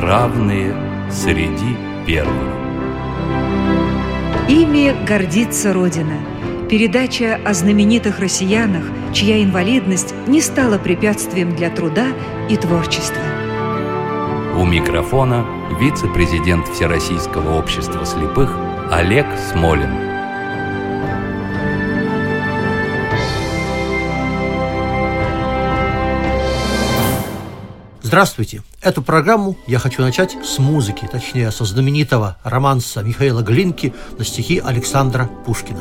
равные среди первых. Ими гордится Родина. Передача о знаменитых россиянах, чья инвалидность не стала препятствием для труда и творчества. У микрофона вице-президент Всероссийского общества слепых Олег Смолин. Здравствуйте! Эту программу я хочу начать с музыки, точнее, со знаменитого романса Михаила Глинки на стихи Александра Пушкина.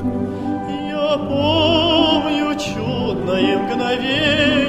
Я помню чудное мгновение,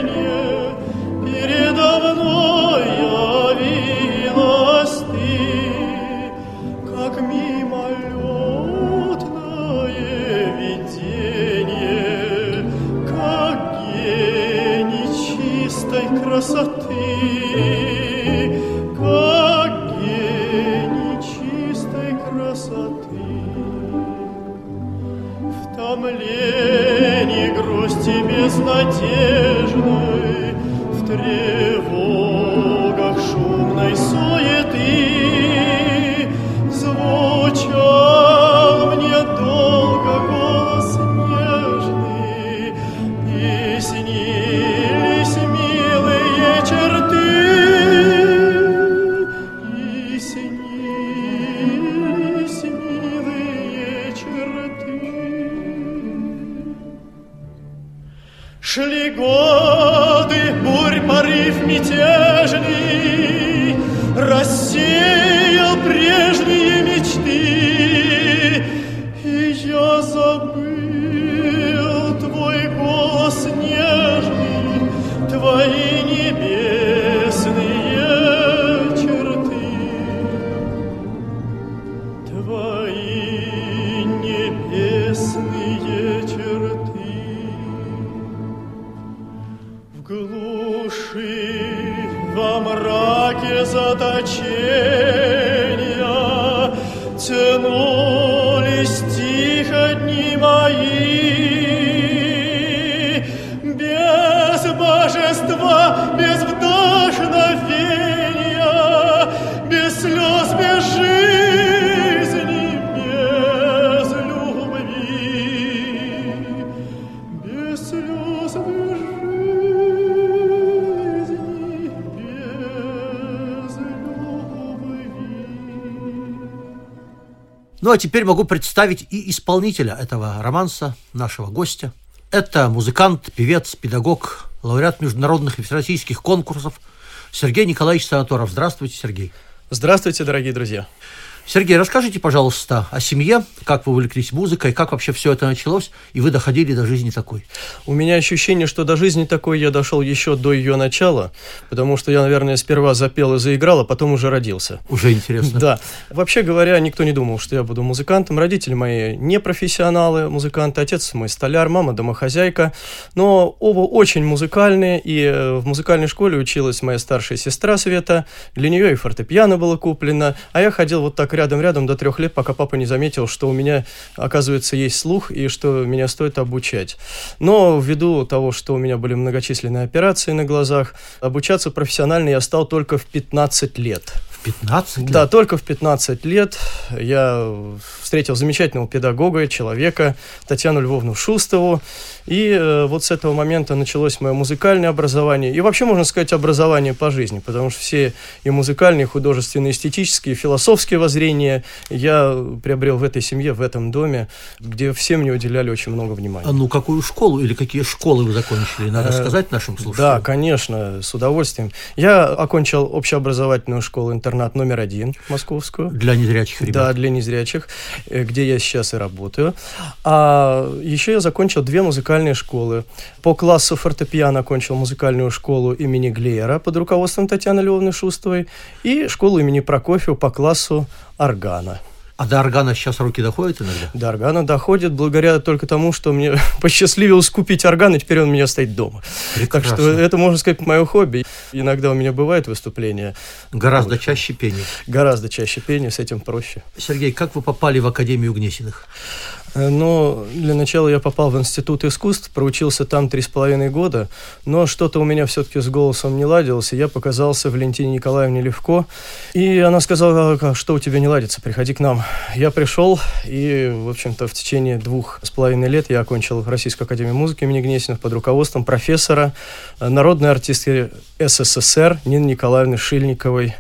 Шли годы, бурь порыв мятежный, Рассеял Тянулись тихо дни мои Ну а теперь могу представить и исполнителя этого романса, нашего гостя. Это музыкант, певец, педагог, лауреат международных и всероссийских конкурсов Сергей Николаевич Санаторов. Здравствуйте, Сергей. Здравствуйте, дорогие друзья. Сергей, расскажите, пожалуйста, о семье, как вы увлеклись музыкой, как вообще все это началось, и вы доходили до жизни такой. У меня ощущение, что до жизни такой я дошел еще до ее начала, потому что я, наверное, сперва запел и заиграл, а потом уже родился. Уже интересно. Да. Вообще говоря, никто не думал, что я буду музыкантом. Родители мои не профессионалы, музыканты. Отец мой столяр, мама домохозяйка. Но оба очень музыкальные, и э, в музыкальной школе училась моя старшая сестра Света. Для нее и фортепиано было куплено. А я ходил вот так рядом-рядом до трех лет, пока папа не заметил, что у меня, оказывается, есть слух, и что меня стоит обучать. Но ввиду того, что у меня были многочисленные операции на глазах, обучаться профессионально я стал только в 15 лет. В 15 лет? Да, только в 15 лет я встретил замечательного педагога, человека, Татьяну Львовну Шустову. И э, вот с этого момента началось мое музыкальное образование. И вообще, можно сказать, образование по жизни, потому что все и музыкальные, и художественные, эстетические, и философские воззрения я приобрел в этой семье, в этом доме, где все мне уделяли очень много внимания. А ну, какую школу или какие школы вы закончили? Надо Э, сказать нашим Да, слушателям. конечно, с удовольствием. Я окончил общеобразовательную школу-интернат номер один московскую. Для незрячих ребят. Да, для незрячих, э, где я сейчас и работаю. А еще я закончил две музыкальные школы. По классу фортепиано окончил музыкальную школу имени Глеера под руководством Татьяны Львовны Шустовой и школу имени Прокофьева по классу органа. А до органа сейчас руки доходят иногда? До органа доходит благодаря только тому, что мне посчастливилось купить орган, и теперь он у меня стоит дома. Прекрасно. Так что это, можно сказать, мое хобби. Иногда у меня бывают выступления, Гораздо чаще пение. гораздо чаще пение, с этим проще. Сергей, как вы попали в Академию Гнесиных? Э, Но для начала я попал в Институт искусств, проучился там три с половиной года, но что-то у меня все-таки с голосом не ладилось, и я показался Валентине Николаевне Левко, и она сказала, «А что у тебя не ладится, приходи к нам. Я пришел, и, в общем-то, в течение двух с половиной лет я окончил Российскую Академию Музыки имени Гнесиных под руководством профессора, э, народной артистки СССР Нины Николаевны Шильниковой,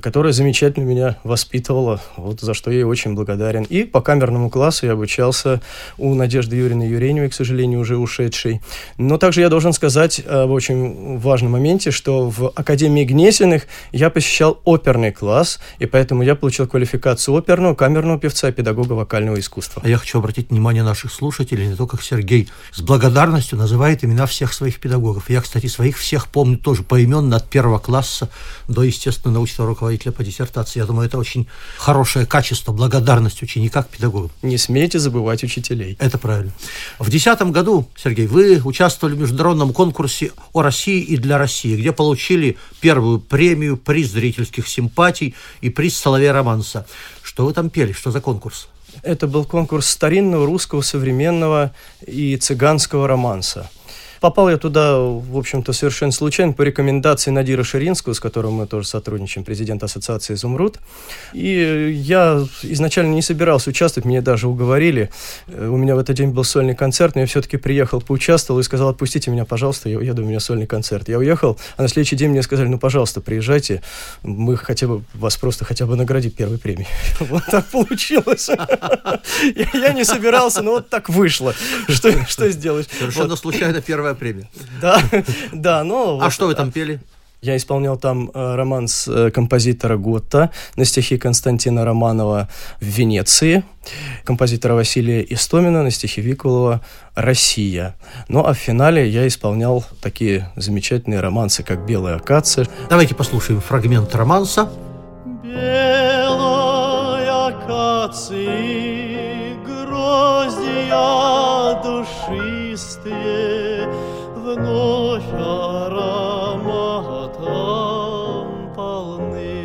которая замечательно меня воспитывала, вот за что я ей очень благодарен. И по камерному классу я обучался у Надежды Юрьевны Юреневой, к сожалению, уже ушедшей. Но также я должен сказать об очень важном моменте, что в Академии Гнесиных я посещал оперный класс, и поэтому я получил квалификацию оперного, камерного певца и педагога вокального искусства. А я хочу обратить внимание наших слушателей на то, как Сергей с благодарностью называет имена всех своих педагогов. Я, кстати, своих всех помню тоже поименно от первого класса до, естественно, научного руководителя по диссертации. Я думаю, это очень хорошее качество, благодарность ученика к педагогам. Не смейте забывать учителей. Это правильно. В 2010 году, Сергей, вы участвовали в международном конкурсе о России и для России, где получили первую премию, приз зрительских симпатий и приз Соловей Романса. Что вы там пели? Что за конкурс? Это был конкурс старинного русского современного и цыганского романса. Попал я туда, в общем-то, совершенно случайно по рекомендации Надира Ширинского, с которым мы тоже сотрудничаем, президент Ассоциации «Изумруд». И я изначально не собирался участвовать, меня даже уговорили. Э, У меня в этот день был сольный концерт, но я все-таки приехал, поучаствовал и сказал, отпустите меня, пожалуйста, я уеду, у меня сольный концерт. Я уехал, а на следующий день мне сказали, ну, пожалуйста, приезжайте, мы хотя бы вас просто хотя бы наградим первой премией. Вот так получилось. Я не собирался, но вот так вышло. Что что сделаешь? Совершенно случайно первая премия. Да, да, но... А вот, что вы там пели? Я исполнял там э, романс э, композитора Готта на стихи Константина Романова в Венеции, композитора Василия Истомина на стихи Викулова «Россия». Ну а в финале я исполнял такие замечательные романсы, как «Белая акация». Давайте послушаем фрагмент романса. Белой акации гроздья душистые вновь ароматом полны.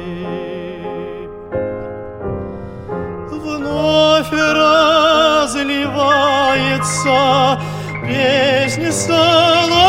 Вновь разливается песня соловьиная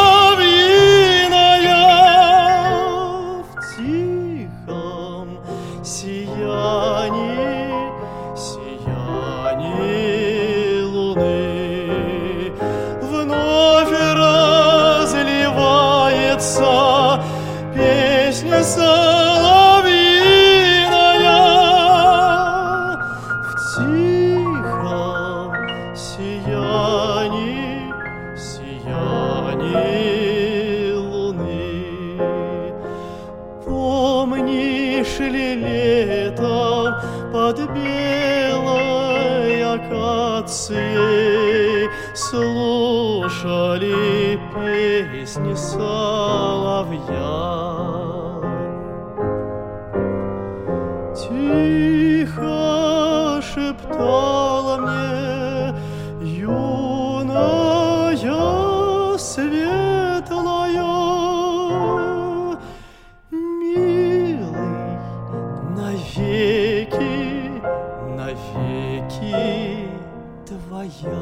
твоя.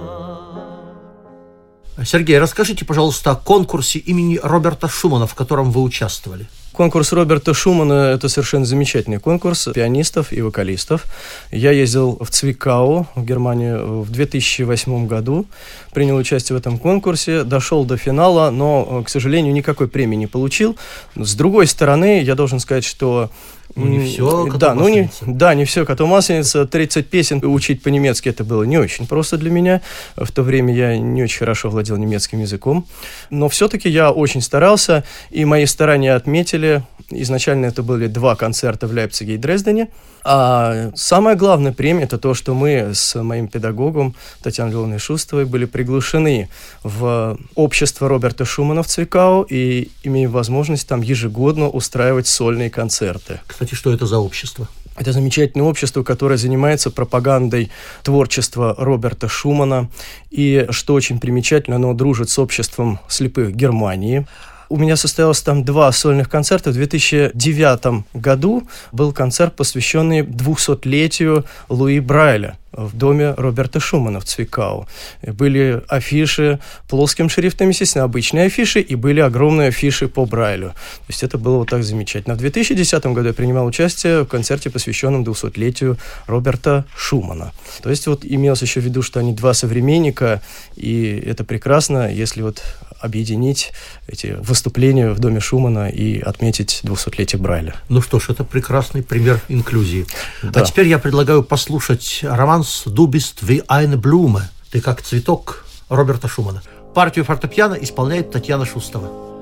Сергей, расскажите, пожалуйста, о конкурсе имени Роберта Шумана, в котором вы участвовали. Конкурс Роберта Шумана – это совершенно замечательный конкурс пианистов и вокалистов. Я ездил в Цвикау, в Германию, в 2008 году, принял участие в этом конкурсе, дошел до финала, но, к сожалению, никакой премии не получил. С другой стороны, я должен сказать, что Ну, не коту да, ну не, да, не все коту масленица. 30 песен учить по-немецки это было не очень просто для меня. В то время я не очень хорошо владел немецким языком. Но все-таки я очень старался, и мои старания отметили. Изначально это были два концерта в Лейпциге и Дрездене. А самая главная премия – это то, что мы с моим педагогом Татьяной Львовной Шустовой были приглашены в общество Роберта Шумана в Цвикау и имеем возможность там ежегодно устраивать сольные концерты. Кстати, что это за общество? Это замечательное общество, которое занимается пропагандой творчества Роберта Шумана. И, что очень примечательно, оно дружит с обществом слепых Германии. У меня состоялось там два сольных концерта. В 2009 году был концерт, посвященный 200-летию Луи Брайля в доме Роберта Шумана в Цвикау. Были афиши плоским шрифтом, естественно, обычные афиши, и были огромные афиши по Брайлю. То есть это было вот так замечательно. В 2010 году я принимал участие в концерте, посвященном 200-летию Роберта Шумана. То есть вот имелось еще в виду, что они два современника, и это прекрасно, если вот объединить эти выступления в доме Шумана и отметить 200-летие Брайля. Ну что ж, это прекрасный пример инклюзии. Да. А теперь я предлагаю послушать романс «Du bist wie eine Blume» «Ты как цветок» Роберта Шумана. Партию фортепиано исполняет Татьяна Шустова.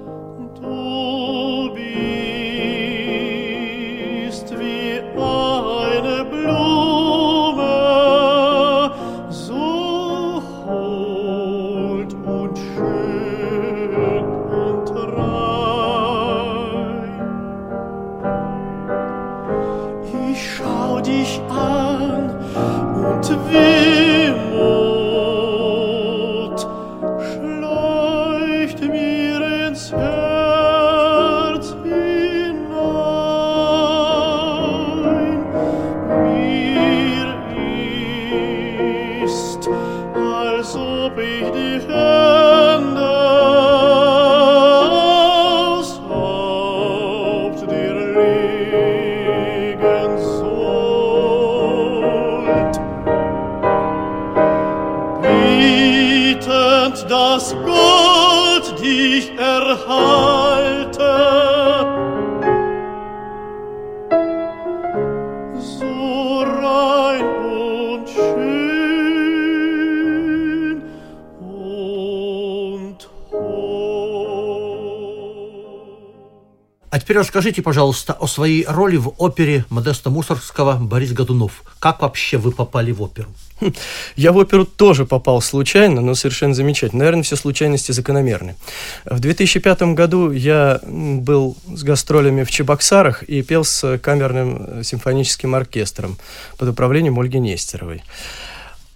А теперь расскажите, пожалуйста, о своей роли в опере Модеста Мусоргского «Борис Годунов». Как вообще вы попали в оперу? Я в оперу тоже попал случайно, но совершенно замечательно. Наверное, все случайности закономерны. В 2005 году я был с гастролями в Чебоксарах и пел с камерным э, симфоническим оркестром под управлением Ольги Нестеровой.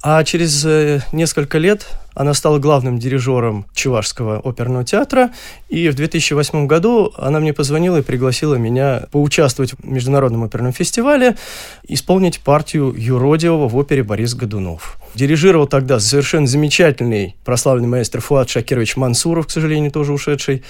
А через э, несколько лет она стала главным дирижером Чувашского оперного театра, и в 2008 году она мне позвонила и пригласила меня поучаствовать в Международном оперном фестивале, исполнить партию Юродивого в опере «Борис Годунов». Дирижировал тогда совершенно замечательный прославленный маэстро Фуат Шакирович Мансуров, к сожалению, тоже ушедший.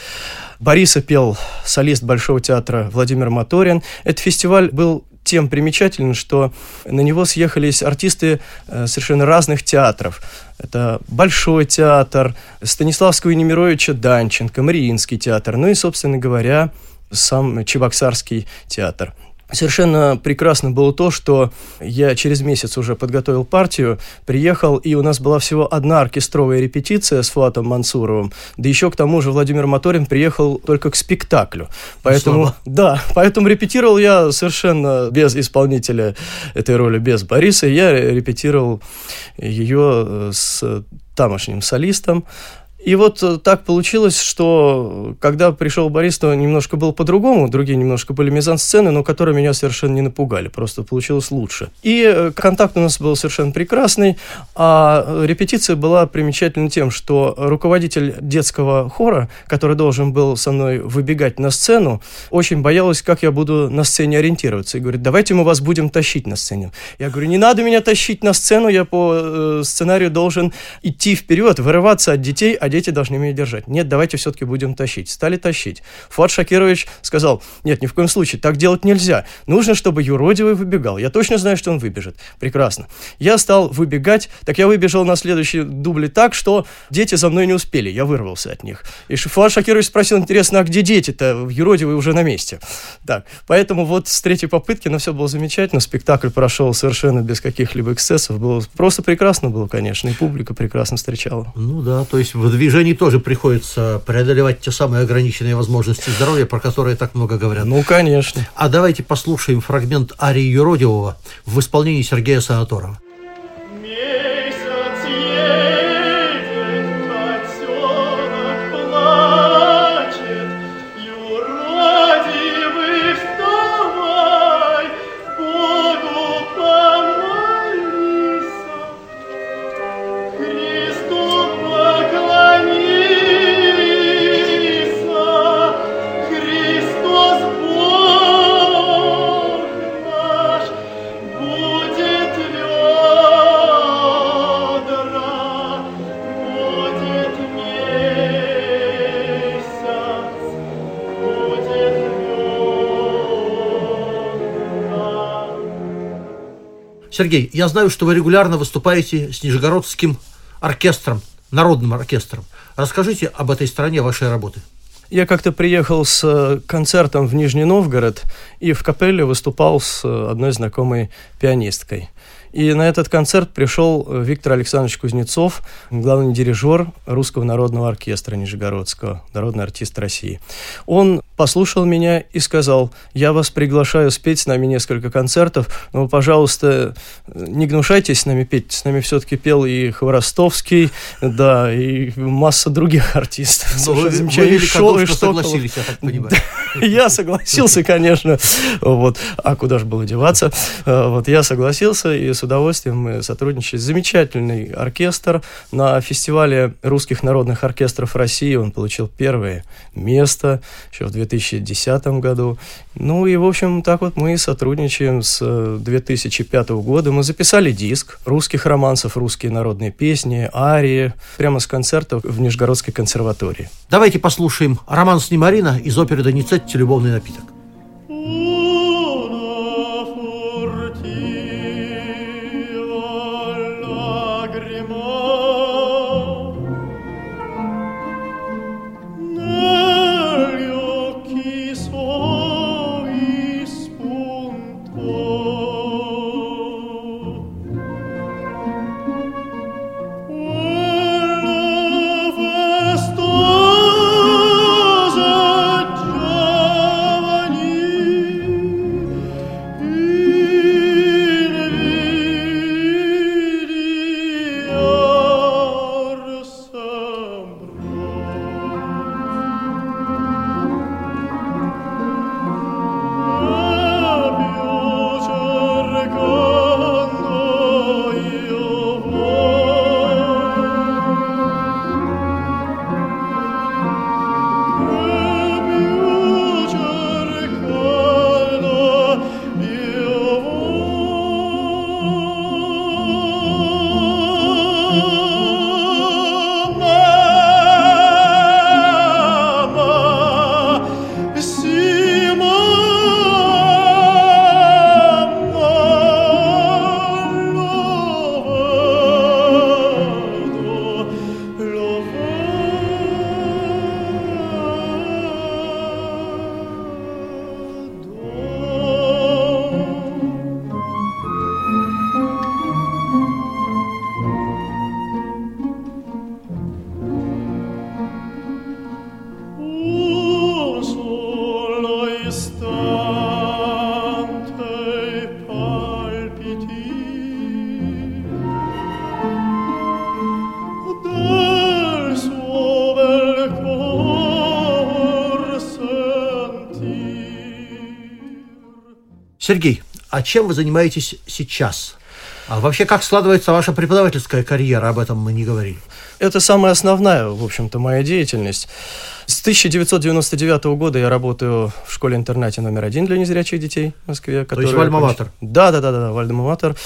Бориса пел солист Большого театра Владимир Моторин. Этот фестиваль был тем примечателен, что на него съехались артисты э, совершенно разных театров. Это Большой театр, Станиславского и Немировича Данченко, Мариинский театр, ну и, собственно говоря, сам Чебоксарский театр. Совершенно прекрасно было то, что я через месяц уже подготовил партию, приехал, и у нас была всего одна оркестровая репетиция с Фуатом Мансуровым, да еще к тому же Владимир Моторин приехал только к спектаклю. Поэтому, слабо. да, поэтому репетировал я совершенно без исполнителя этой роли, без Бориса. Я репетировал ее э, с тамошним солистом. И вот э, так получилось, что э, когда пришел Борис, то немножко было по-другому, другие немножко были мизансцены, но которые меня совершенно не напугали, просто получилось лучше. И э, контакт у нас был совершенно прекрасный, а репетиция была примечательна тем, что руководитель детского хора, который должен был со мной выбегать на сцену, очень боялась, как я буду на сцене ориентироваться. И говорит, давайте мы вас будем тащить на сцене. Я говорю, не надо меня тащить на сцену, я по сценарию должен идти вперед, вырываться от детей, а дети должны меня держать. Нет, давайте все-таки будем тащить. Стали тащить. Фуат Шакирович сказал, нет, ни в коем случае, так делать нельзя. Нужно, чтобы юродивый выбегал. Я точно знаю, что он выбежит. Прекрасно. Я стал выбегать, так я выбежал на следующий дубле так, что дети за мной не успели. Я вырвался от них. И Фуат Шакирович спросил, интересно, а где дети-то? Юродивый уже на месте. Так, поэтому вот с третьей попытки, но все было замечательно. Спектакль прошел совершенно без каких-либо эксцессов. Было просто прекрасно было, конечно, и публика прекрасно встречала. Ну да, то есть в движении тоже приходится преодолевать те самые ограниченные возможности здоровья, про которые так много говорят. Ну, конечно. А давайте послушаем фрагмент арии Юродивого в исполнении Сергея Санаторова. Сергей, я знаю, что вы регулярно выступаете с Нижегородским оркестром, народным оркестром. Расскажите об этой стороне вашей работы. Я как-то приехал с э, концертом в Нижний Новгород и в капелле выступал с э, одной знакомой пианисткой. И на этот концерт пришел э, Виктор Александрович Кузнецов, главный дирижер Русского народного оркестра Нижегородского, народный артист России. Он послушал меня и сказал, я вас приглашаю спеть с нами несколько концертов, но, пожалуйста, не гнушайтесь с нами петь. С нами все-таки пел и Хворостовский, да, и масса других артистов. Но вы, вы великодушно согласились, я так понимаю. Я согласился, конечно. Вот. А куда же было деваться? Э, вот я согласился, и с удовольствием мы сотрудничали. Замечательный оркестр. На фестивале русских народных оркестров России он получил первое место еще в 2010 году. Ну и, в общем, так вот мы сотрудничаем с 2005 года. Мы записали диск русских романсов, русские народные песни, арии, прямо с концертов в Нижегородской консерватории. Давайте послушаем роман Снемарина из оперы «Доницетти. Любовный напиток». Сергей, а чем вы занимаетесь сейчас? А вообще, как складывается ваша преподавательская карьера? Об этом мы не говорили. Это самая основная, в общем-то, моя деятельность. С 1999 года я работаю в школе-интернате номер один для незрячих детей в Москве. То есть в Альма-Матер? Да, да, да, да, в Альма-Матер.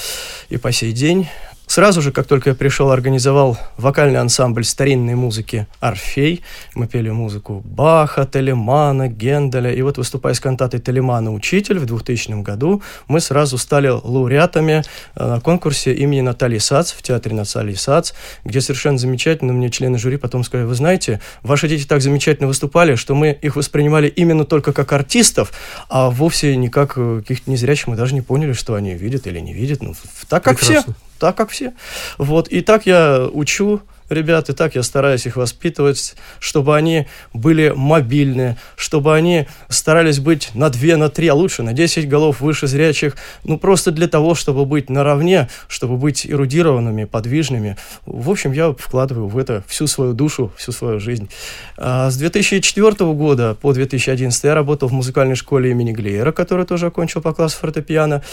И по сей день Сразу же, как только я пришел, организовал вокальный ансамбль старинной музыки «Орфей». Мы пели музыку Баха, Телемана, Генделя. И вот, выступая с кантатой Телемана «Учитель» в 2000 году, мы сразу стали лауреатами э, на конкурсе имени Натальи Сац в театре Натальи Сац, где совершенно замечательно мне члены жюри потом сказали, вы знаете, ваши дети так замечательно выступали, что мы их воспринимали именно только как артистов, а вовсе не э, каких-то незрячих. Мы даже не поняли, что они видят или не видят. Ну, так как Прекрасно. все так, как все. Вот, и так я учу ребят, и так я стараюсь их воспитывать, чтобы они были мобильны, чтобы они старались быть на две, на три, а лучше на 10 голов выше зрячих, ну, просто для того, чтобы быть наравне, чтобы быть эрудированными, подвижными. В общем, я вкладываю в это всю свою душу, всю свою жизнь. А с 2004 года по 2011 я работал в музыкальной школе имени Глеера, которую тоже окончил по классу фортепиано.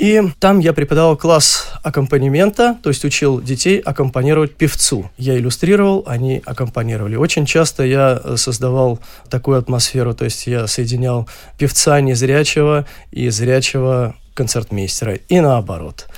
И там я преподавал класс аккомпанемента, то есть учил детей аккомпанировать певцу. Я иллюстрировал, они аккомпанировали. Очень часто я э, создавал такую атмосферу, то есть я соединял певца незрячего и зрячего концертмейстера, и наоборот.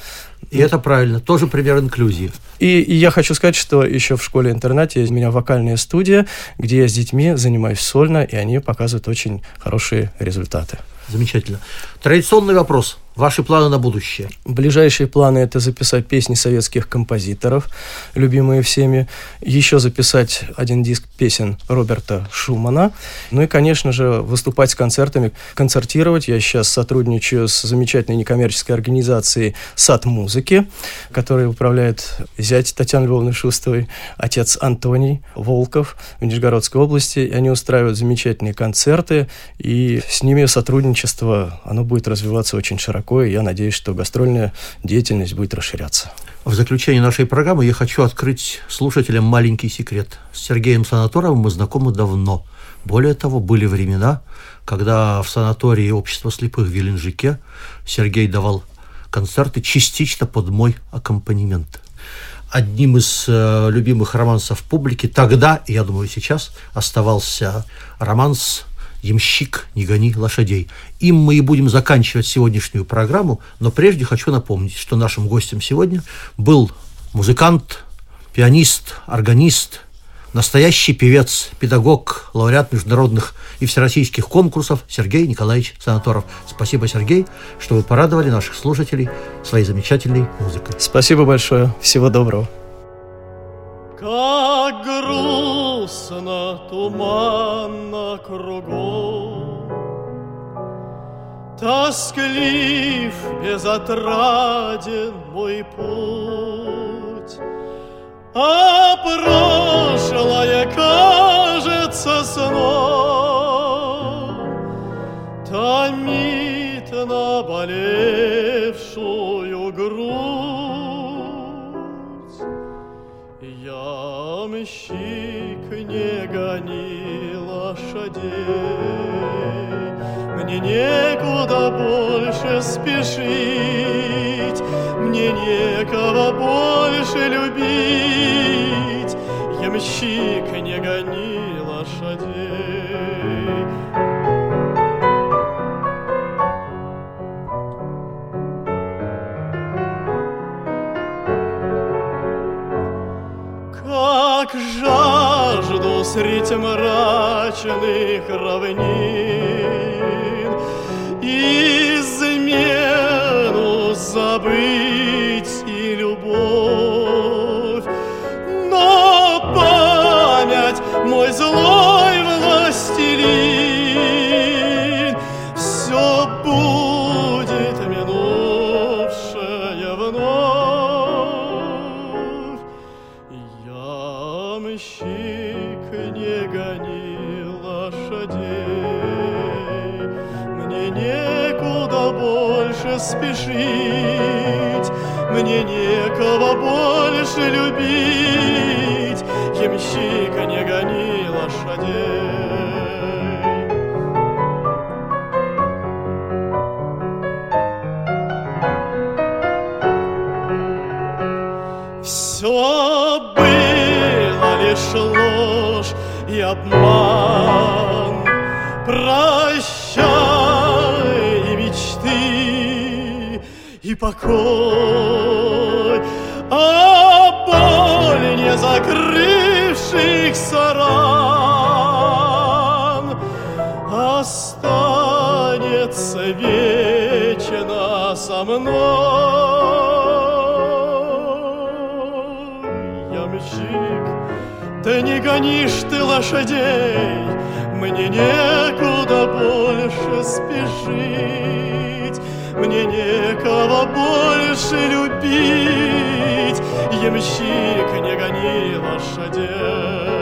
И это правильно, тоже пример инклюзии. И, и я хочу сказать, что еще в школе-интернате у меня вокальная студия, где я с детьми занимаюсь сольно, и они показывают очень хорошие результаты. Замечательно. Традиционный вопрос. Ваши планы на будущее? Ближайшие планы – это записать песни советских композиторов, любимые всеми, еще записать один диск песен Роберта Шумана, ну и, конечно же, выступать с концертами, концертировать. Я сейчас сотрудничаю с замечательной некоммерческой организацией «Сад музыки», которой управляет зять Татьяны Львовны Шустовой, отец Антоний Волков в Нижегородской области. И они устраивают замечательные концерты, и с ними сотрудничество, оно будет развиваться очень широко и я надеюсь, что гастрольная деятельность будет расширяться. В заключение нашей программы я хочу открыть слушателям маленький секрет. С Сергеем Санаторовым мы знакомы давно. Более того, были времена, когда в санатории общества слепых в Геленджике Сергей давал концерты частично под мой аккомпанемент. Одним из э, любимых романсов публики тогда, я думаю сейчас, оставался романс «Ямщик, не гони лошадей». Им мы и будем заканчивать сегодняшнюю программу, но прежде хочу напомнить, что нашим гостем сегодня был музыкант, пианист, органист, настоящий певец, педагог, лауреат международных и всероссийских конкурсов Сергей Николаевич Санаторов. Спасибо, Сергей, что вы порадовали наших слушателей своей замечательной музыкой. Спасибо большое. Всего доброго. Как грустно, туманно кругом, Тосклив, безотраден мой путь, А прошлое кажется сном, Томит наболевшую грудь. Ямщик, не гони лошадей, Мне некуда больше спешить, Мне некого больше любить. Ямщик, не гони средь мрачных равнин. Измену забыть Все было лишь ложь и обман. Прощай мечты, и покой, а боль не закрывшихся ран останется вечно со мной. Гонишь ты лошадей, Мне некуда больше спешить, Мне некого больше любить, Ямщик, не гони лошадей.